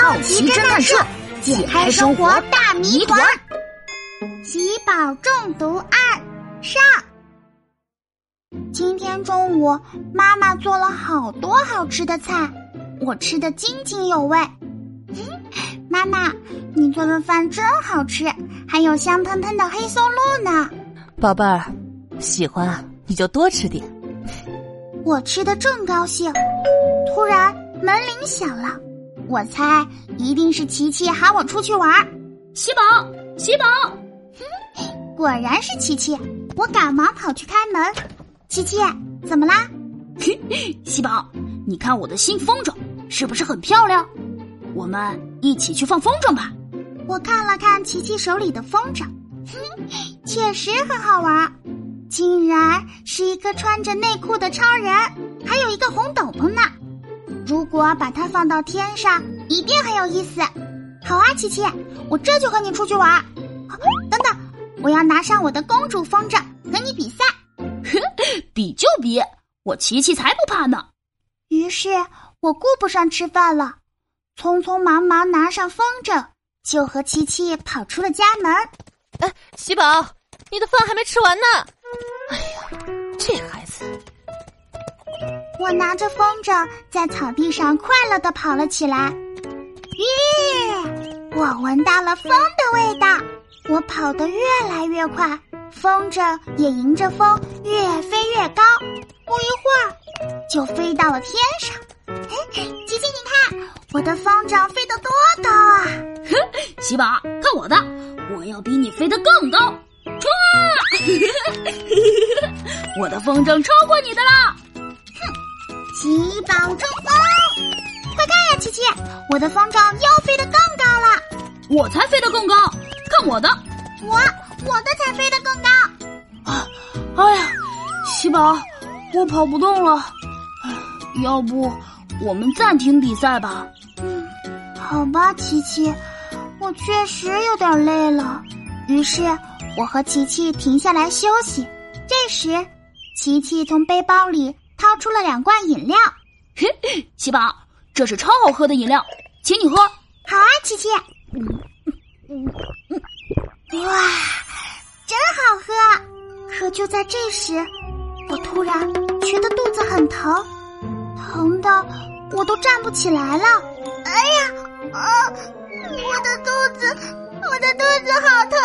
好奇侦探社解开生活大谜团，喜宝中毒案上。今天中午，妈妈做了好多好吃的菜，我吃的津津有味。妈妈，你做的饭真好吃，还有香喷喷的黑松露呢。宝贝儿，喜欢你就多吃点。我吃的正高兴，突然门铃响了。我猜一定是琪琪喊我出去玩。喜宝，喜宝，果然是琪琪。我赶忙跑去开门。琪琪，怎么啦？喜宝，你看我的新风筝是不是很漂亮？我们一起去放风筝吧。我看了看琪琪手里的风筝，确实很好玩，竟然是一个穿着内裤的超人，还有一个红斗篷呢。如果把它放到天上，一定很有意思。好啊，琪琪，我这就和你出去玩。等等，我要拿上我的公主风筝和你比赛。比就比，我琪琪才不怕呢。于是我顾不上吃饭了，匆匆忙忙拿上风筝，就和琪琪跑出了家门。哎，喜宝，你的饭还没吃完呢。哎呀。我拿着风筝在草地上快乐的跑了起来，耶！我闻到了风的味道，我跑得越来越快，风筝也迎着风越飞越高，不一会儿就飞到了天上。哎，琪琪，你看我的风筝飞得多高啊！哼，喜宝，看我的，我要比你飞得更高，冲啊！我的风筝超过你的了。喜宝中风！快看呀，琪琪，我的风筝又飞得更高了。我才飞得更高，看我的！我我的才飞得更高。啊！哎呀，喜宝，我跑不动了。要不我们暂停比赛吧？嗯，好吧，琪琪，我确实有点累了。于是我和琪琪停下来休息。这时，琪琪从背包里。掏出了两罐饮料，嘿，喜宝，这是超好喝的饮料，请你喝。好啊，琪琪。哇，真好喝！可就在这时，我突然觉得肚子很疼，疼的我都站不起来了。哎呀，啊，我的肚子，我的肚子好疼！